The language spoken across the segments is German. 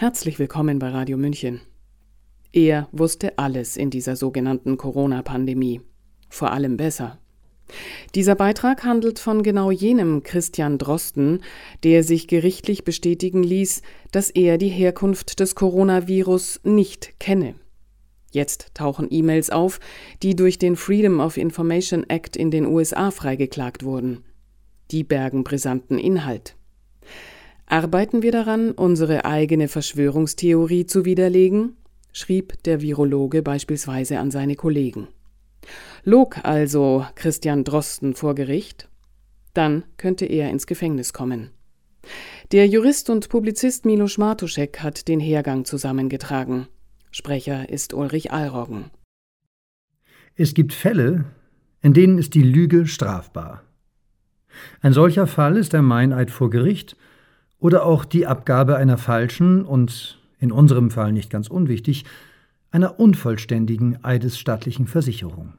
Herzlich willkommen bei Radio München. Er wusste alles in dieser sogenannten Corona-Pandemie. Vor allem besser. Dieser Beitrag handelt von genau jenem Christian Drosten, der sich gerichtlich bestätigen ließ, dass er die Herkunft des Coronavirus nicht kenne. Jetzt tauchen E-Mails auf, die durch den Freedom of Information Act in den USA freigeklagt wurden. Die bergen brisanten Inhalt. Arbeiten wir daran, unsere eigene Verschwörungstheorie zu widerlegen? schrieb der Virologe beispielsweise an seine Kollegen. Log also Christian Drosten vor Gericht? Dann könnte er ins Gefängnis kommen. Der Jurist und Publizist Milos Martuschek hat den Hergang zusammengetragen. Sprecher ist Ulrich Allroggen. Es gibt Fälle, in denen ist die Lüge strafbar. Ein solcher Fall ist der Meineid vor Gericht oder auch die Abgabe einer falschen und, in unserem Fall nicht ganz unwichtig, einer unvollständigen eidesstattlichen Versicherung.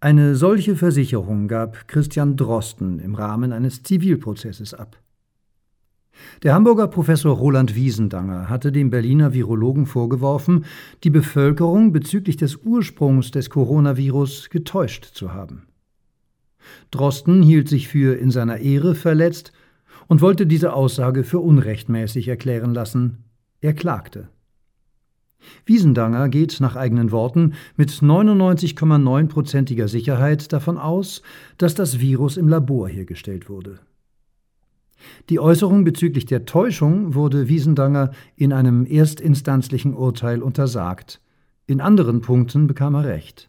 Eine solche Versicherung gab Christian Drosten im Rahmen eines Zivilprozesses ab. Der Hamburger Professor Roland Wiesendanger hatte dem Berliner Virologen vorgeworfen, die Bevölkerung bezüglich des Ursprungs des Coronavirus getäuscht zu haben. Drosten hielt sich für in seiner Ehre verletzt und wollte diese Aussage für unrechtmäßig erklären lassen. Er klagte. Wiesendanger geht nach eigenen Worten mit 99,9%iger Sicherheit davon aus, dass das Virus im Labor hergestellt wurde. Die Äußerung bezüglich der Täuschung wurde Wiesendanger in einem erstinstanzlichen Urteil untersagt. In anderen Punkten bekam er Recht.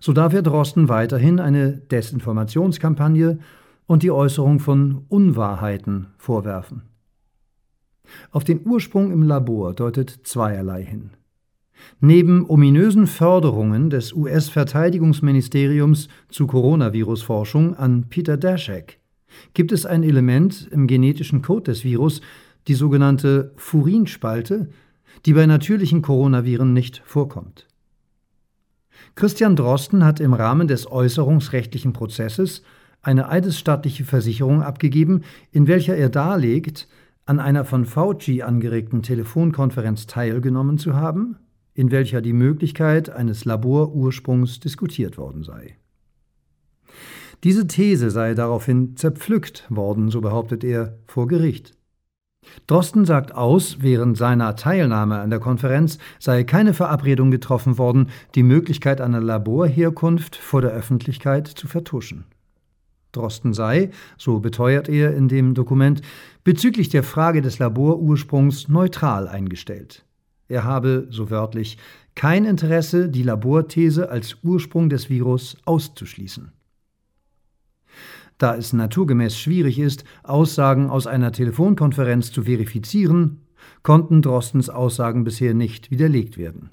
So darf er Drosten weiterhin eine Desinformationskampagne und die Äußerung von Unwahrheiten vorwerfen. Auf den Ursprung im Labor deutet zweierlei hin. Neben ominösen Förderungen des US-Verteidigungsministeriums zu Coronavirus-Forschung an Peter Daszak gibt es ein Element im genetischen Code des Virus, die sogenannte Furinspalte, die bei natürlichen Coronaviren nicht vorkommt. Christian Drosten hat im Rahmen des äußerungsrechtlichen Prozesses eine eidesstattliche Versicherung abgegeben, in welcher er darlegt, an einer von Fauci angeregten Telefonkonferenz teilgenommen zu haben, in welcher die Möglichkeit eines Laborursprungs diskutiert worden sei. Diese These sei daraufhin zerpflückt worden, so behauptet er, vor Gericht. Drosten sagt aus, während seiner Teilnahme an der Konferenz sei keine Verabredung getroffen worden, die Möglichkeit einer Laborherkunft vor der Öffentlichkeit zu vertuschen. Drosten sei, so beteuert er in dem Dokument, bezüglich der Frage des Laborursprungs neutral eingestellt. Er habe, so wörtlich, kein Interesse, die Laborthese als Ursprung des Virus auszuschließen. Da es naturgemäß schwierig ist, Aussagen aus einer Telefonkonferenz zu verifizieren, konnten Drostens Aussagen bisher nicht widerlegt werden.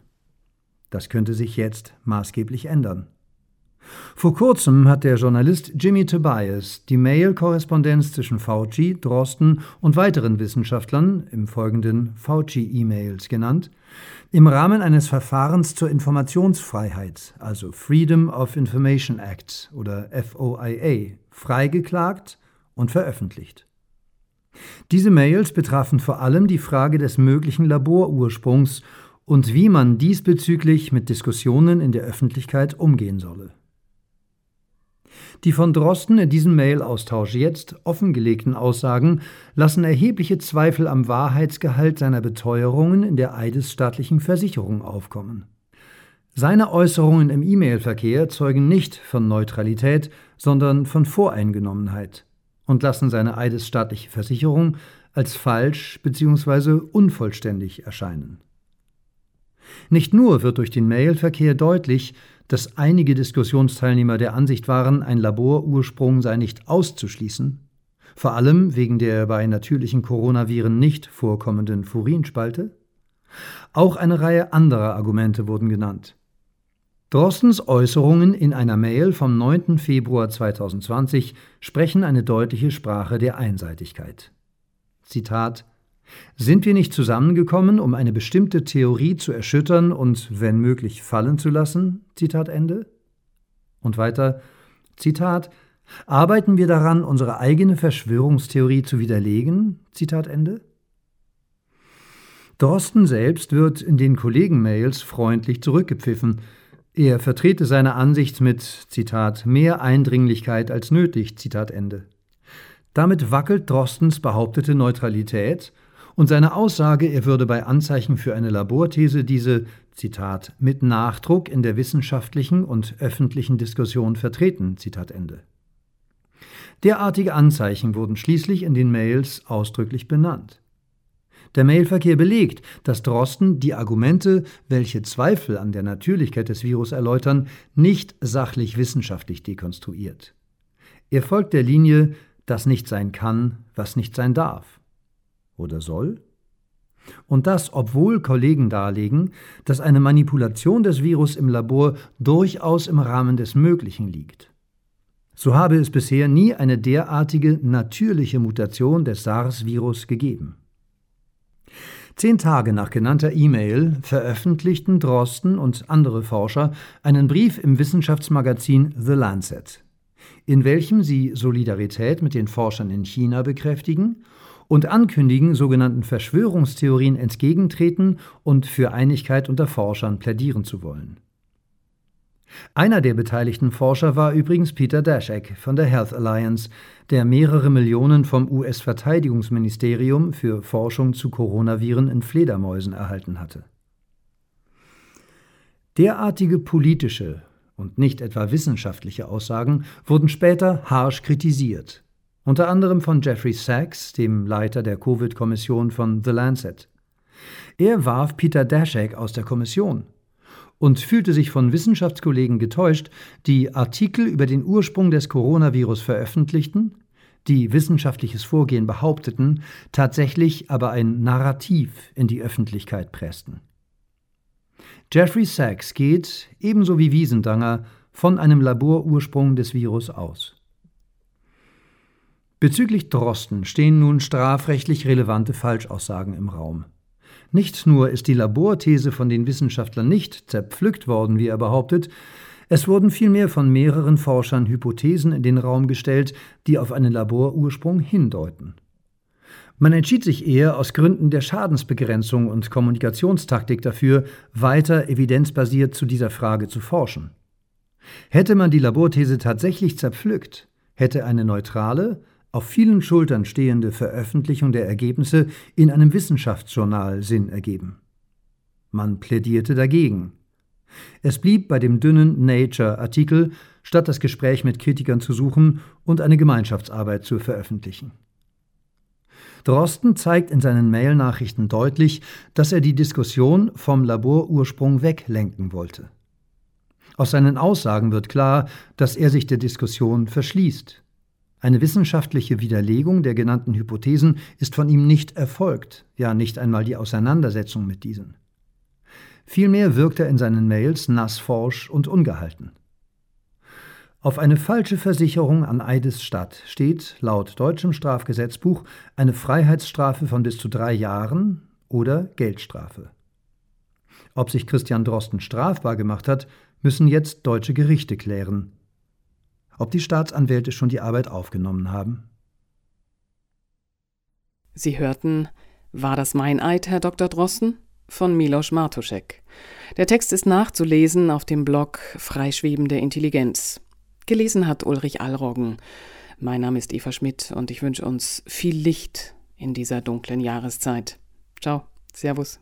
Das könnte sich jetzt maßgeblich ändern. Vor kurzem hat der Journalist Jimmy Tobias die Mail-Korrespondenz zwischen Fauci, Drosten und weiteren Wissenschaftlern, im folgenden Fauci-E-Mails genannt, im Rahmen eines Verfahrens zur Informationsfreiheit, also Freedom of Information Act oder FOIA, freigeklagt und veröffentlicht. Diese Mails betrafen vor allem die Frage des möglichen Laborursprungs und wie man diesbezüglich mit Diskussionen in der Öffentlichkeit umgehen solle. Die von Drosten in diesem Mail-Austausch jetzt offengelegten Aussagen lassen erhebliche Zweifel am Wahrheitsgehalt seiner Beteuerungen in der eidesstaatlichen Versicherung aufkommen. Seine Äußerungen im E-Mail-Verkehr zeugen nicht von Neutralität, sondern von Voreingenommenheit und lassen seine eidesstaatliche Versicherung als falsch bzw. unvollständig erscheinen. Nicht nur wird durch den Mailverkehr deutlich, dass einige Diskussionsteilnehmer der Ansicht waren, ein Laborursprung sei nicht auszuschließen, vor allem wegen der bei natürlichen Coronaviren nicht vorkommenden Furinspalte. Auch eine Reihe anderer Argumente wurden genannt. Drostens Äußerungen in einer Mail vom 9. Februar 2020 sprechen eine deutliche Sprache der Einseitigkeit. Zitat sind wir nicht zusammengekommen, um eine bestimmte Theorie zu erschüttern und, wenn möglich, fallen zu lassen? Zitat Ende. Und weiter, Zitat, arbeiten wir daran, unsere eigene Verschwörungstheorie zu widerlegen? Zitat Ende. Drosten selbst wird in den Kollegen-Mails freundlich zurückgepfiffen. Er vertrete seine Ansicht mit, Zitat, mehr Eindringlichkeit als nötig, Zitat Ende. Damit wackelt Drostens behauptete Neutralität und seine Aussage, er würde bei Anzeichen für eine Laborthese diese, Zitat, mit Nachdruck in der wissenschaftlichen und öffentlichen Diskussion vertreten, Zitat Ende. Derartige Anzeichen wurden schließlich in den Mails ausdrücklich benannt. Der Mailverkehr belegt, dass Drosten die Argumente, welche Zweifel an der Natürlichkeit des Virus erläutern, nicht sachlich wissenschaftlich dekonstruiert. Er folgt der Linie, das nicht sein kann, was nicht sein darf. Oder soll? Und das, obwohl Kollegen darlegen, dass eine Manipulation des Virus im Labor durchaus im Rahmen des Möglichen liegt. So habe es bisher nie eine derartige natürliche Mutation des SARS-Virus gegeben. Zehn Tage nach genannter E-Mail veröffentlichten Drosten und andere Forscher einen Brief im Wissenschaftsmagazin The Lancet, in welchem sie Solidarität mit den Forschern in China bekräftigen und ankündigen, sogenannten Verschwörungstheorien entgegentreten und für Einigkeit unter Forschern plädieren zu wollen. Einer der beteiligten Forscher war übrigens Peter Daszak von der Health Alliance, der mehrere Millionen vom US-Verteidigungsministerium für Forschung zu Coronaviren in Fledermäusen erhalten hatte. Derartige politische und nicht etwa wissenschaftliche Aussagen wurden später harsch kritisiert, unter anderem von Jeffrey Sachs, dem Leiter der Covid-Kommission von The Lancet. Er warf Peter Daszak aus der Kommission und fühlte sich von Wissenschaftskollegen getäuscht, die Artikel über den Ursprung des Coronavirus veröffentlichten, die wissenschaftliches Vorgehen behaupteten, tatsächlich aber ein Narrativ in die Öffentlichkeit pressten. Jeffrey Sachs geht, ebenso wie Wiesendanger, von einem Laborursprung des Virus aus. Bezüglich Drosten stehen nun strafrechtlich relevante Falschaussagen im Raum. Nicht nur ist die Laborthese von den Wissenschaftlern nicht zerpflückt worden, wie er behauptet, es wurden vielmehr von mehreren Forschern Hypothesen in den Raum gestellt, die auf einen Laborursprung hindeuten. Man entschied sich eher aus Gründen der Schadensbegrenzung und Kommunikationstaktik dafür, weiter evidenzbasiert zu dieser Frage zu forschen. Hätte man die Laborthese tatsächlich zerpflückt, hätte eine neutrale, auf vielen Schultern stehende Veröffentlichung der Ergebnisse in einem Wissenschaftsjournal Sinn ergeben. Man plädierte dagegen. Es blieb bei dem dünnen Nature-Artikel, statt das Gespräch mit Kritikern zu suchen und eine Gemeinschaftsarbeit zu veröffentlichen. Drosten zeigt in seinen Mail-Nachrichten deutlich, dass er die Diskussion vom Laborursprung weglenken wollte. Aus seinen Aussagen wird klar, dass er sich der Diskussion verschließt. Eine wissenschaftliche Widerlegung der genannten Hypothesen ist von ihm nicht erfolgt, ja nicht einmal die Auseinandersetzung mit diesen. Vielmehr wirkt er in seinen Mails nassforsch und ungehalten. Auf eine falsche Versicherung an Eides Stadt steht laut deutschem Strafgesetzbuch eine Freiheitsstrafe von bis zu drei Jahren oder Geldstrafe. Ob sich Christian Drosten strafbar gemacht hat, müssen jetzt deutsche Gerichte klären ob die Staatsanwälte schon die Arbeit aufgenommen haben. Sie hörten War das mein Eid, Herr Dr. Drosten? von Milos Martuschek. Der Text ist nachzulesen auf dem Blog Freischwebende Intelligenz. Gelesen hat Ulrich Allroggen. Mein Name ist Eva Schmidt und ich wünsche uns viel Licht in dieser dunklen Jahreszeit. Ciao, Servus.